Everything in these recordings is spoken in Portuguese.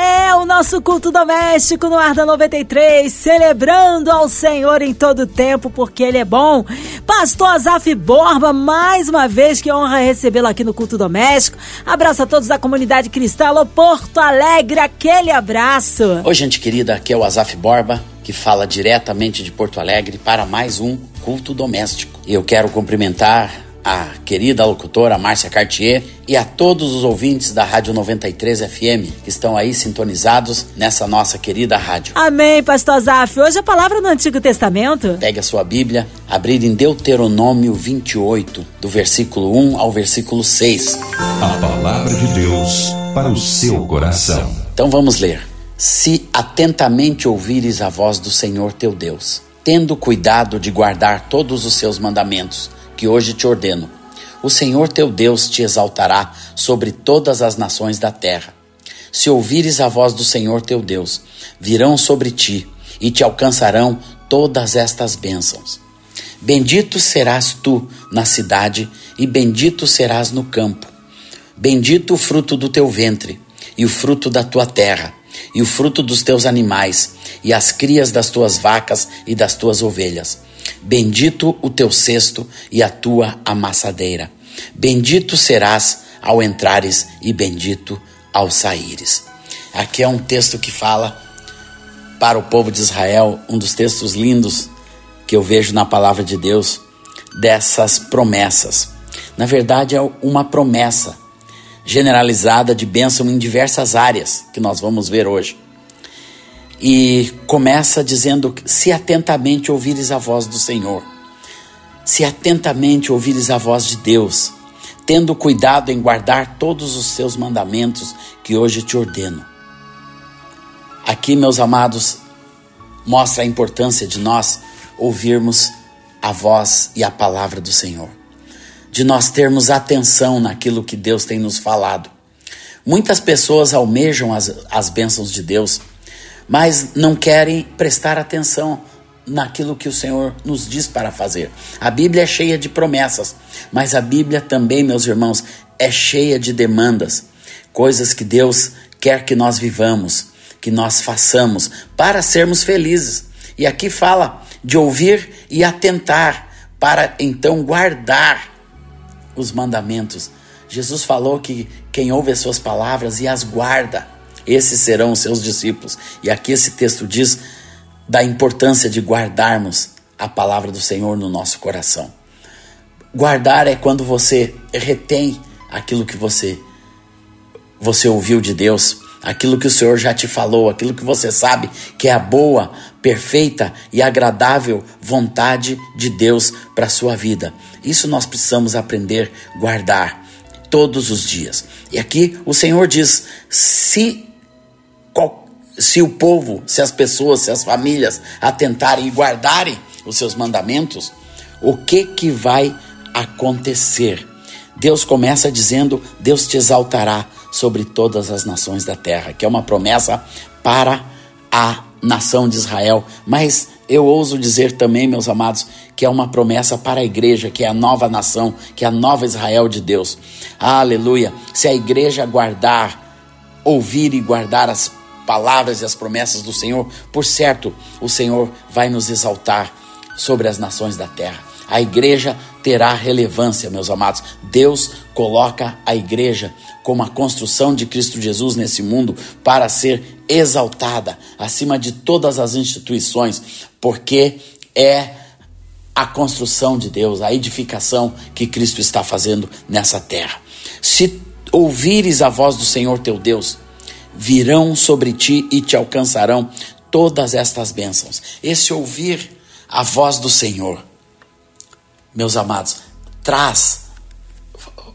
É o nosso culto doméstico no ar da 93, celebrando ao Senhor em todo tempo, porque Ele é bom. Pastor Azaf Borba, mais uma vez, que honra recebê-lo aqui no culto doméstico. Abraço a todos da comunidade cristã, Alô Porto Alegre, aquele abraço. Oi, gente querida, aqui é o Azaf Borba, que fala diretamente de Porto Alegre para mais um culto doméstico. E eu quero cumprimentar a querida locutora Márcia Cartier e a todos os ouvintes da Rádio 93 FM que estão aí sintonizados nessa nossa querida rádio. Amém, Pastor Zaf. Hoje a palavra no Antigo Testamento. Pegue a sua Bíblia, abrir em Deuteronômio 28, do versículo 1 ao versículo 6. A palavra de Deus para o seu coração. Então vamos ler. Se atentamente ouvires a voz do Senhor teu Deus, tendo cuidado de guardar todos os seus mandamentos, que hoje te ordeno. O Senhor teu Deus te exaltará sobre todas as nações da terra. Se ouvires a voz do Senhor teu Deus, virão sobre ti e te alcançarão todas estas bênçãos. Bendito serás tu na cidade e bendito serás no campo. Bendito o fruto do teu ventre e o fruto da tua terra e o fruto dos teus animais e as crias das tuas vacas e das tuas ovelhas Bendito o teu cesto e a tua amassadeira. Bendito serás ao entrares e bendito ao saíres. Aqui é um texto que fala para o povo de Israel, um dos textos lindos que eu vejo na palavra de Deus, dessas promessas. Na verdade, é uma promessa generalizada de bênção em diversas áreas que nós vamos ver hoje e começa dizendo: Se atentamente ouvires a voz do Senhor, se atentamente ouvires a voz de Deus, tendo cuidado em guardar todos os seus mandamentos que hoje te ordeno. Aqui, meus amados, mostra a importância de nós ouvirmos a voz e a palavra do Senhor, de nós termos atenção naquilo que Deus tem nos falado. Muitas pessoas almejam as, as bênçãos de Deus mas não querem prestar atenção naquilo que o Senhor nos diz para fazer. A Bíblia é cheia de promessas, mas a Bíblia também, meus irmãos, é cheia de demandas, coisas que Deus quer que nós vivamos, que nós façamos para sermos felizes. E aqui fala de ouvir e atentar para então guardar os mandamentos. Jesus falou que quem ouve as suas palavras e as guarda esses serão os seus discípulos. E aqui esse texto diz da importância de guardarmos a palavra do Senhor no nosso coração. Guardar é quando você retém aquilo que você você ouviu de Deus, aquilo que o Senhor já te falou, aquilo que você sabe que é a boa, perfeita e agradável vontade de Deus para a sua vida. Isso nós precisamos aprender guardar todos os dias. E aqui o Senhor diz: se se o povo, se as pessoas, se as famílias atentarem e guardarem os seus mandamentos, o que que vai acontecer? Deus começa dizendo: Deus te exaltará sobre todas as nações da terra, que é uma promessa para a nação de Israel, mas eu ouso dizer também, meus amados, que é uma promessa para a igreja, que é a nova nação, que é a nova Israel de Deus. Aleluia! Se a igreja guardar, ouvir e guardar as palavras e as promessas do Senhor, por certo, o Senhor vai nos exaltar sobre as nações da terra. A igreja terá relevância, meus amados. Deus coloca a igreja como a construção de Cristo Jesus nesse mundo para ser exaltada acima de todas as instituições, porque é a construção de Deus, a edificação que Cristo está fazendo nessa terra. Se ouvires a voz do Senhor teu Deus, virão sobre ti e te alcançarão todas estas bênçãos. Esse ouvir a voz do Senhor, meus amados, traz,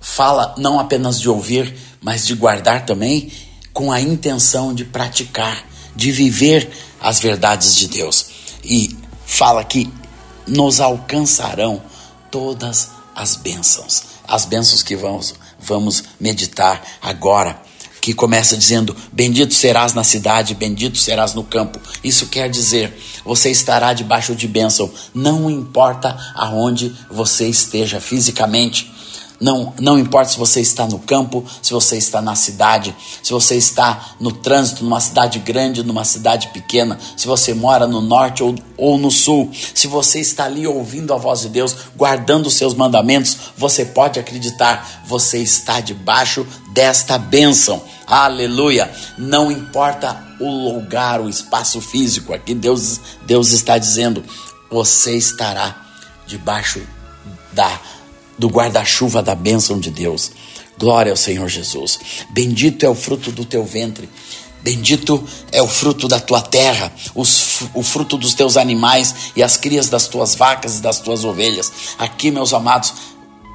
fala não apenas de ouvir, mas de guardar também, com a intenção de praticar, de viver as verdades de Deus. E fala que nos alcançarão todas as bênçãos, as bênçãos que vamos, vamos meditar agora que começa dizendo: Bendito serás na cidade, bendito serás no campo. Isso quer dizer, você estará debaixo de bênção, não importa aonde você esteja fisicamente. Não, não importa se você está no campo, se você está na cidade, se você está no trânsito, numa cidade grande, numa cidade pequena, se você mora no norte ou, ou no sul, se você está ali ouvindo a voz de Deus, guardando os seus mandamentos, você pode acreditar, você está debaixo desta bênção. Aleluia! Não importa o lugar, o espaço físico, aqui Deus, Deus está dizendo, você estará debaixo da do guarda-chuva da bênção de Deus. Glória ao Senhor Jesus. Bendito é o fruto do teu ventre. Bendito é o fruto da tua terra, os, o fruto dos teus animais e as crias das tuas vacas e das tuas ovelhas. Aqui, meus amados,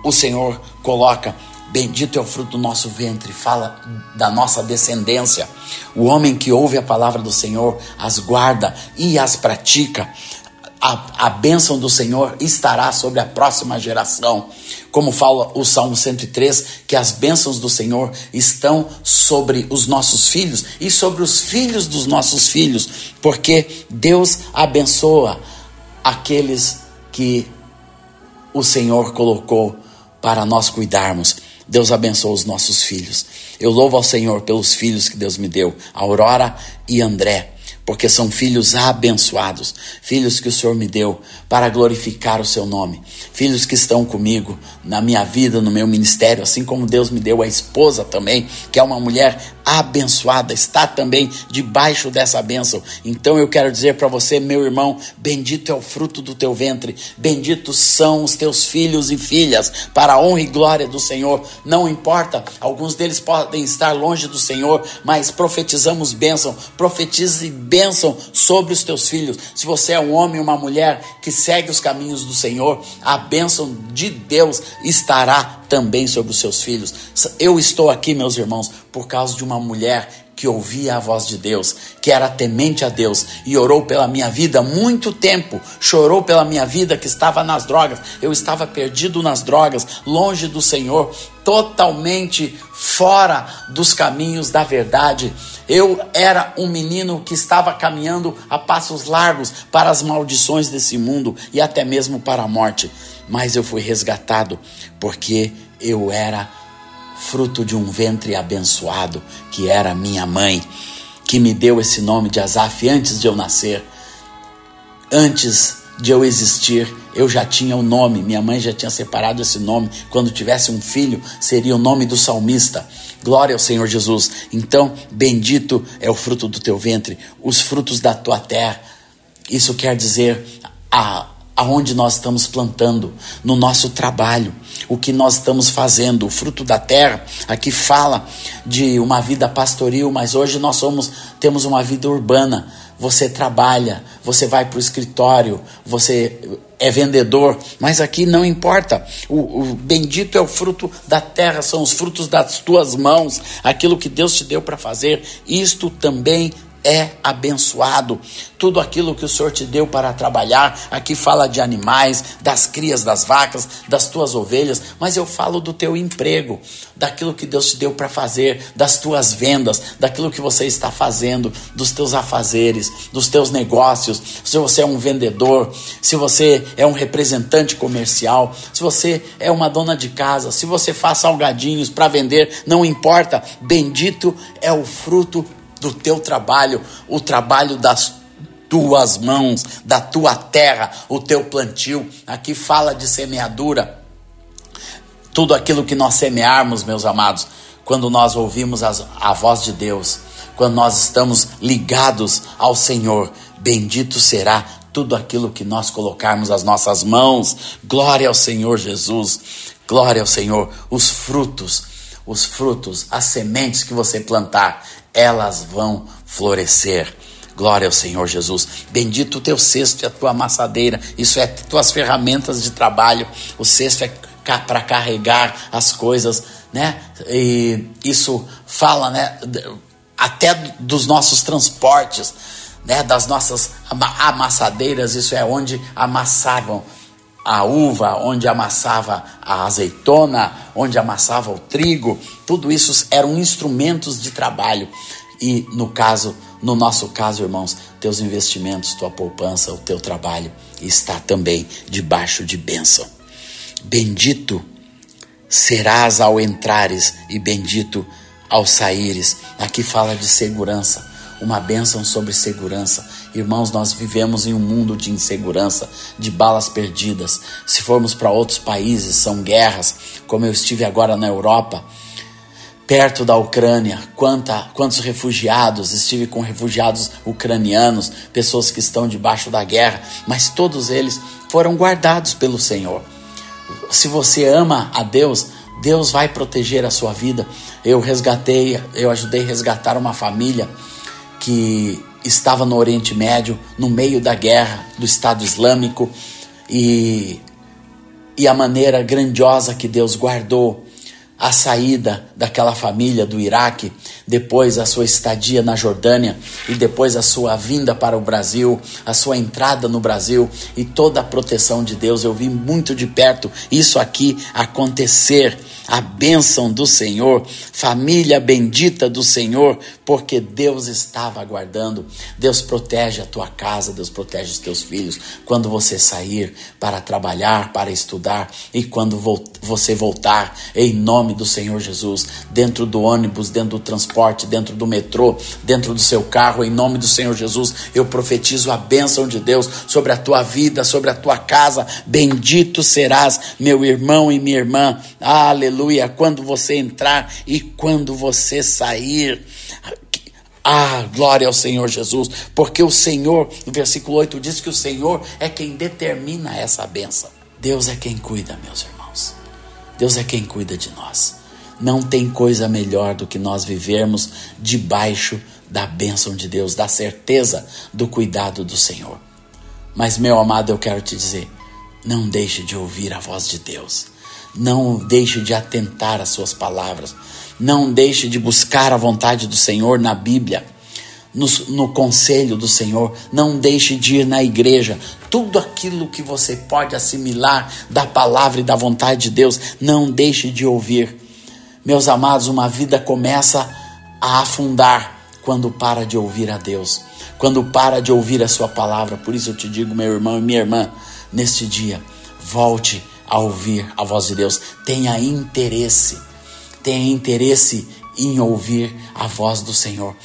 o Senhor coloca: Bendito é o fruto do nosso ventre, fala da nossa descendência. O homem que ouve a palavra do Senhor, as guarda e as pratica, a, a bênção do Senhor estará sobre a próxima geração. Como fala o Salmo 103, que as bênçãos do Senhor estão sobre os nossos filhos e sobre os filhos dos nossos filhos, porque Deus abençoa aqueles que o Senhor colocou para nós cuidarmos. Deus abençoa os nossos filhos. Eu louvo ao Senhor pelos filhos que Deus me deu, Aurora e André porque são filhos abençoados, filhos que o Senhor me deu para glorificar o seu nome, filhos que estão comigo na minha vida, no meu ministério, assim como Deus me deu a esposa também, que é uma mulher abençoada, está também debaixo dessa bênção. Então eu quero dizer para você, meu irmão, bendito é o fruto do teu ventre, benditos são os teus filhos e filhas, para a honra e glória do Senhor. Não importa, alguns deles podem estar longe do Senhor, mas profetizamos bênção, profetize bênção sobre os teus filhos. Se você é um homem, uma mulher que segue os caminhos do Senhor, a bênção de Deus estará também sobre os seus filhos. Eu estou aqui, meus irmãos, por causa de uma mulher que ouvia a voz de Deus, que era temente a Deus e orou pela minha vida muito tempo, chorou pela minha vida que estava nas drogas. Eu estava perdido nas drogas, longe do Senhor, totalmente fora dos caminhos da verdade. Eu era um menino que estava caminhando a passos largos para as maldições desse mundo e até mesmo para a morte, mas eu fui resgatado porque eu era fruto de um ventre abençoado, que era minha mãe, que me deu esse nome de Asaf antes de eu nascer. Antes de eu existir, eu já tinha o um nome, minha mãe já tinha separado esse nome. Quando tivesse um filho, seria o nome do salmista. Glória ao Senhor Jesus. Então, bendito é o fruto do teu ventre, os frutos da tua terra. Isso quer dizer a aonde nós estamos plantando, no nosso trabalho, o que nós estamos fazendo, o fruto da terra. Aqui fala de uma vida pastoril, mas hoje nós somos temos uma vida urbana. Você trabalha, você vai para o escritório, você é vendedor, mas aqui não importa. O, o, bendito é o fruto da terra, são os frutos das tuas mãos, aquilo que Deus te deu para fazer. Isto também é abençoado. Tudo aquilo que o Senhor te deu para trabalhar, aqui fala de animais, das crias das vacas, das tuas ovelhas, mas eu falo do teu emprego, daquilo que Deus te deu para fazer, das tuas vendas, daquilo que você está fazendo, dos teus afazeres, dos teus negócios. Se você é um vendedor, se você é um representante comercial, se você é uma dona de casa, se você faz salgadinhos para vender, não importa, bendito é o fruto do teu trabalho, o trabalho das tuas mãos, da tua terra, o teu plantio. Aqui fala de semeadura. Tudo aquilo que nós semearmos, meus amados, quando nós ouvimos as, a voz de Deus, quando nós estamos ligados ao Senhor, bendito será tudo aquilo que nós colocarmos as nossas mãos. Glória ao Senhor Jesus, glória ao Senhor. Os frutos, os frutos, as sementes que você plantar, elas vão florescer. Glória ao Senhor Jesus. Bendito o teu cesto e a tua amassadeira. Isso é tuas ferramentas de trabalho. O cesto é para carregar as coisas, né? E isso fala, né? Até dos nossos transportes, né? Das nossas amassadeiras. Isso é onde amassavam a uva, onde amassava a azeitona, onde amassava o trigo, tudo isso eram instrumentos de trabalho. E no caso, no nosso caso, irmãos, teus investimentos, tua poupança, o teu trabalho está também debaixo de bênção. Bendito serás ao entrares e bendito ao saíres. Aqui fala de segurança, uma bênção sobre segurança. Irmãos, nós vivemos em um mundo de insegurança, de balas perdidas. Se formos para outros países, são guerras, como eu estive agora na Europa perto da Ucrânia, quanta, quantos refugiados, estive com refugiados ucranianos, pessoas que estão debaixo da guerra, mas todos eles foram guardados pelo Senhor. Se você ama a Deus, Deus vai proteger a sua vida. Eu resgatei, eu ajudei a resgatar uma família que estava no Oriente Médio, no meio da guerra do Estado Islâmico, e, e a maneira grandiosa que Deus guardou a saída daquela família do Iraque, depois a sua estadia na Jordânia e depois a sua vinda para o Brasil, a sua entrada no Brasil e toda a proteção de Deus. Eu vi muito de perto isso aqui acontecer a bênção do Senhor, família bendita do Senhor, porque Deus estava aguardando. Deus protege a tua casa, Deus protege os teus filhos quando você sair para trabalhar, para estudar e quando você voltar, em nome do Senhor Jesus, dentro do ônibus, dentro do transporte, dentro do metrô, dentro do seu carro, em nome do Senhor Jesus, eu profetizo a bênção de Deus sobre a tua vida, sobre a tua casa. Bendito serás, meu irmão e minha irmã. Aleluia quando você entrar e quando você sair. Ah, glória ao Senhor Jesus, porque o Senhor, no versículo 8 diz que o Senhor é quem determina essa benção. Deus é quem cuida, meus irmãos. Deus é quem cuida de nós. Não tem coisa melhor do que nós vivermos debaixo da bênção de Deus, da certeza do cuidado do Senhor. Mas, meu amado, eu quero te dizer: não deixe de ouvir a voz de Deus. Não deixe de atentar às suas palavras. Não deixe de buscar a vontade do Senhor na Bíblia, no, no conselho do Senhor. Não deixe de ir na igreja. Tudo aquilo que você pode assimilar da palavra e da vontade de Deus, não deixe de ouvir. Meus amados, uma vida começa a afundar quando para de ouvir a Deus, quando para de ouvir a Sua palavra. Por isso eu te digo, meu irmão e minha irmã, neste dia, volte a ouvir a voz de Deus. Tenha interesse, tenha interesse em ouvir a voz do Senhor.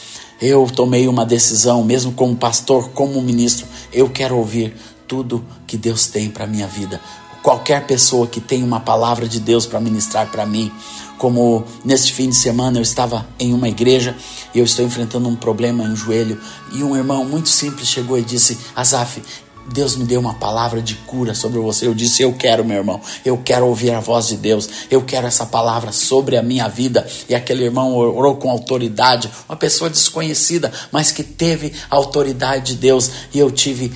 Eu tomei uma decisão, mesmo como pastor, como ministro, eu quero ouvir tudo que Deus tem para minha vida. Qualquer pessoa que tem uma palavra de Deus para ministrar para mim, como neste fim de semana eu estava em uma igreja e eu estou enfrentando um problema em um joelho e um irmão muito simples chegou e disse: Azaf, Deus me deu uma palavra de cura sobre você. Eu disse: Eu quero, meu irmão. Eu quero ouvir a voz de Deus. Eu quero essa palavra sobre a minha vida. E aquele irmão orou com autoridade, uma pessoa desconhecida, mas que teve a autoridade de Deus. E eu tive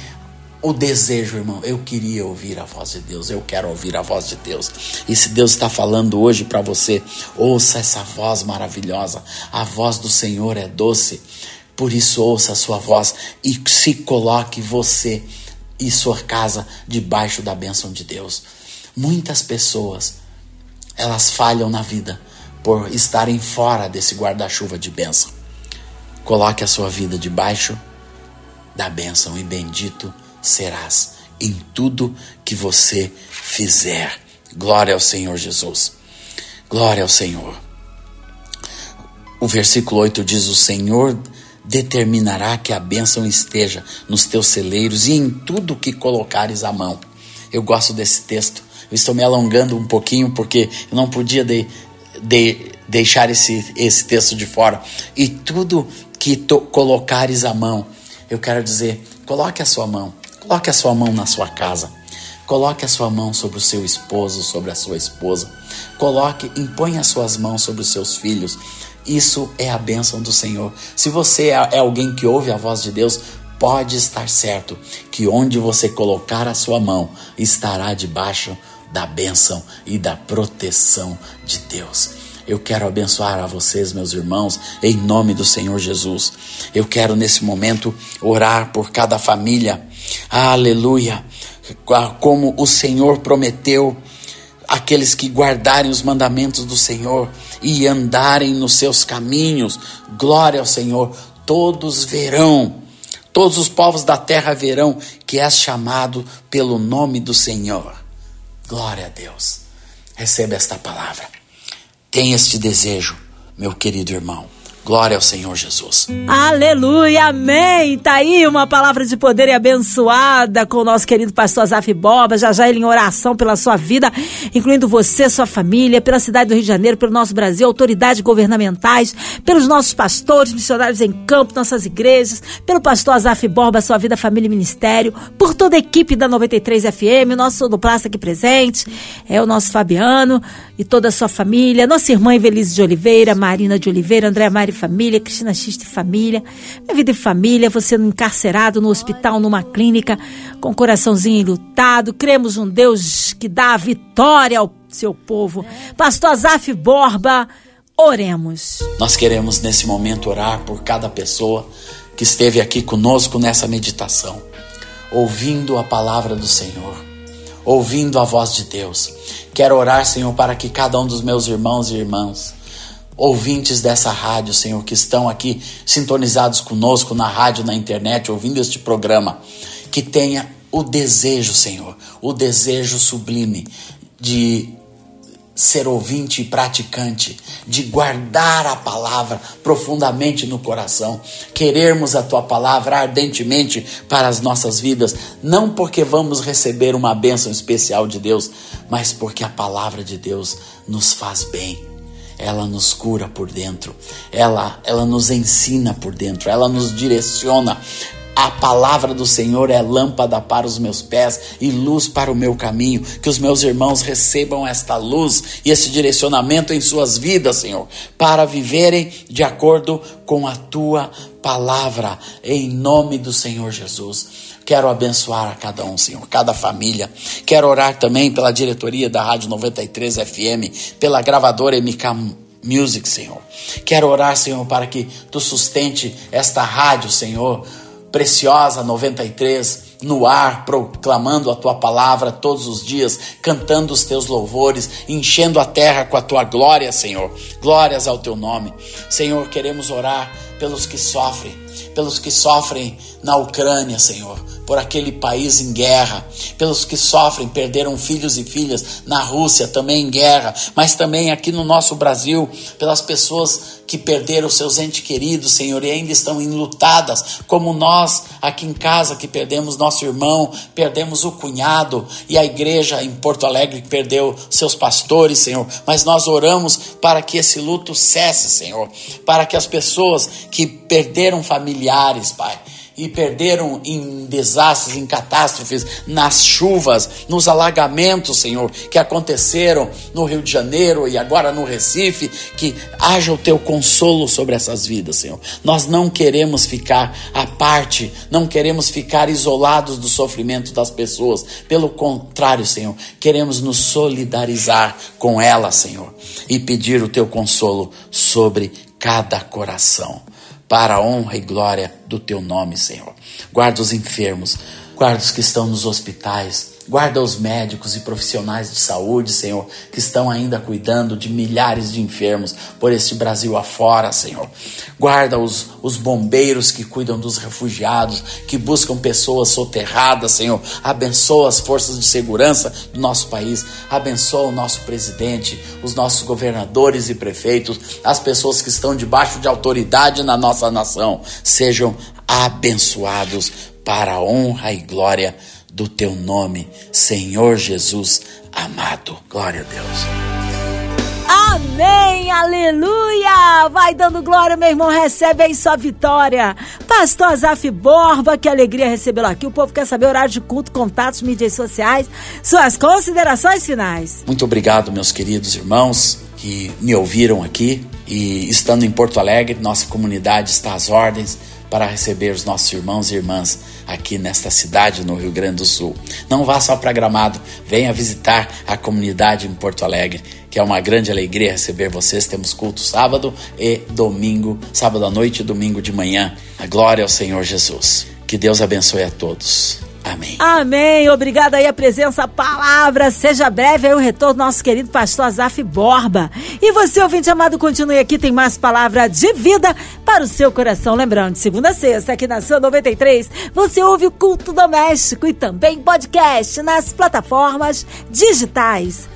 o desejo, irmão. Eu queria ouvir a voz de Deus. Eu quero ouvir a voz de Deus. E se Deus está falando hoje para você, ouça essa voz maravilhosa. A voz do Senhor é doce. Por isso, ouça a sua voz e se coloque você e sua casa debaixo da bênção de Deus. Muitas pessoas, elas falham na vida por estarem fora desse guarda-chuva de bênção. Coloque a sua vida debaixo da bênção e bendito serás em tudo que você fizer. Glória ao Senhor Jesus. Glória ao Senhor. O versículo 8 diz: O Senhor determinará que a bênção esteja nos teus celeiros e em tudo que colocares a mão. Eu gosto desse texto. Eu estou me alongando um pouquinho porque eu não podia de, de, deixar esse, esse texto de fora. E tudo que to, colocares a mão, eu quero dizer, coloque a sua mão, coloque a sua mão na sua casa. Coloque a sua mão sobre o seu esposo, sobre a sua esposa. Coloque, impõe as suas mãos sobre os seus filhos. Isso é a bênção do Senhor. Se você é, é alguém que ouve a voz de Deus, pode estar certo que onde você colocar a sua mão estará debaixo da bênção e da proteção de Deus. Eu quero abençoar a vocês, meus irmãos, em nome do Senhor Jesus. Eu quero nesse momento orar por cada família. Aleluia como o Senhor prometeu, aqueles que guardarem os mandamentos do Senhor e andarem nos seus caminhos, glória ao Senhor, todos verão, todos os povos da terra verão que és chamado pelo nome do Senhor. Glória a Deus. Receba esta palavra. Tenha este desejo, meu querido irmão. Glória ao Senhor Jesus. Aleluia, amém. Tá aí uma palavra de poder e abençoada com o nosso querido pastor Zaf Boba. Já já ele em oração pela sua vida, incluindo você, sua família, pela cidade do Rio de Janeiro, pelo nosso Brasil, autoridades governamentais, pelos nossos pastores, missionários em campo, nossas igrejas, pelo pastor Azaf Borba, sua vida, família e ministério, por toda a equipe da 93 FM, nosso sonoplasta aqui presente, é o nosso Fabiano e toda a sua família, nossa irmã Evelise de Oliveira, Marina de Oliveira, André Mari família, Cristina Xista e família, minha vida e família, você encarcerado no hospital, numa clínica, com o coraçãozinho enlutado. Cremos um Deus que dá a vitória ao seu povo. Pastor Azaf Borba, oremos. Nós queremos nesse momento orar por cada pessoa que esteve aqui conosco nessa meditação, ouvindo a palavra do Senhor, ouvindo a voz de Deus. Quero orar, Senhor, para que cada um dos meus irmãos e irmãs ouvintes dessa rádio, Senhor, que estão aqui sintonizados conosco na rádio, na internet, ouvindo este programa, que tenha o desejo, Senhor, o desejo sublime de ser ouvinte e praticante, de guardar a palavra profundamente no coração, querermos a tua palavra ardentemente para as nossas vidas, não porque vamos receber uma bênção especial de Deus, mas porque a palavra de Deus nos faz bem ela nos cura por dentro, ela, ela nos ensina por dentro, ela nos direciona. A palavra do Senhor é lâmpada para os meus pés e luz para o meu caminho. Que os meus irmãos recebam esta luz e esse direcionamento em suas vidas, Senhor, para viverem de acordo com a tua palavra, em nome do Senhor Jesus. Quero abençoar a cada um, Senhor, cada família. Quero orar também pela diretoria da Rádio 93 FM, pela gravadora MK Music, Senhor. Quero orar, Senhor, para que tu sustente esta rádio, Senhor, preciosa 93 no ar, proclamando a tua palavra todos os dias, cantando os teus louvores, enchendo a terra com a tua glória, Senhor. Glórias ao teu nome. Senhor, queremos orar pelos que sofrem, pelos que sofrem na Ucrânia, Senhor por aquele país em guerra, pelos que sofrem, perderam filhos e filhas na Rússia, também em guerra, mas também aqui no nosso Brasil, pelas pessoas que perderam seus entes queridos, Senhor, e ainda estão enlutadas, como nós aqui em casa que perdemos nosso irmão, perdemos o cunhado e a igreja em Porto Alegre que perdeu seus pastores, Senhor. Mas nós oramos para que esse luto cesse, Senhor, para que as pessoas que perderam familiares, Pai, e perderam em desastres, em catástrofes, nas chuvas, nos alagamentos, Senhor, que aconteceram no Rio de Janeiro e agora no Recife, que haja o teu consolo sobre essas vidas, Senhor. Nós não queremos ficar à parte, não queremos ficar isolados do sofrimento das pessoas. Pelo contrário, Senhor, queremos nos solidarizar com elas, Senhor, e pedir o teu consolo sobre cada coração para a honra e glória do teu nome, Senhor. Guarda os enfermos, guarda os que estão nos hospitais, Guarda os médicos e profissionais de saúde, Senhor, que estão ainda cuidando de milhares de enfermos por este Brasil afora, Senhor. Guarda os, os bombeiros que cuidam dos refugiados, que buscam pessoas soterradas, Senhor. Abençoa as forças de segurança do nosso país. Abençoa o nosso presidente, os nossos governadores e prefeitos, as pessoas que estão debaixo de autoridade na nossa nação. Sejam abençoados para a honra e glória do teu nome, Senhor Jesus amado. Glória a Deus. Amém, aleluia! Vai dando glória, meu irmão, recebe aí sua vitória. Pastor Azaf Borba, que alegria recebê-lo aqui. O povo quer saber horário de culto, contatos, mídias sociais, suas considerações finais. Muito obrigado, meus queridos irmãos que me ouviram aqui. E estando em Porto Alegre, nossa comunidade está às ordens para receber os nossos irmãos e irmãs aqui nesta cidade no Rio Grande do Sul. Não vá só para Gramado, venha visitar a comunidade em Porto Alegre, que é uma grande alegria receber vocês. Temos culto sábado e domingo, sábado à noite e domingo de manhã. A glória ao Senhor Jesus. Que Deus abençoe a todos. Amém. Amém. Obrigada aí a presença, a palavra. Seja breve aí o retorno do nosso querido pastor Azaf Borba. E você, ouvinte amado, continue aqui, tem mais palavra de vida para o seu coração. Lembrando, de segunda a sexta, aqui na São 93, você ouve o culto doméstico e também podcast nas plataformas digitais.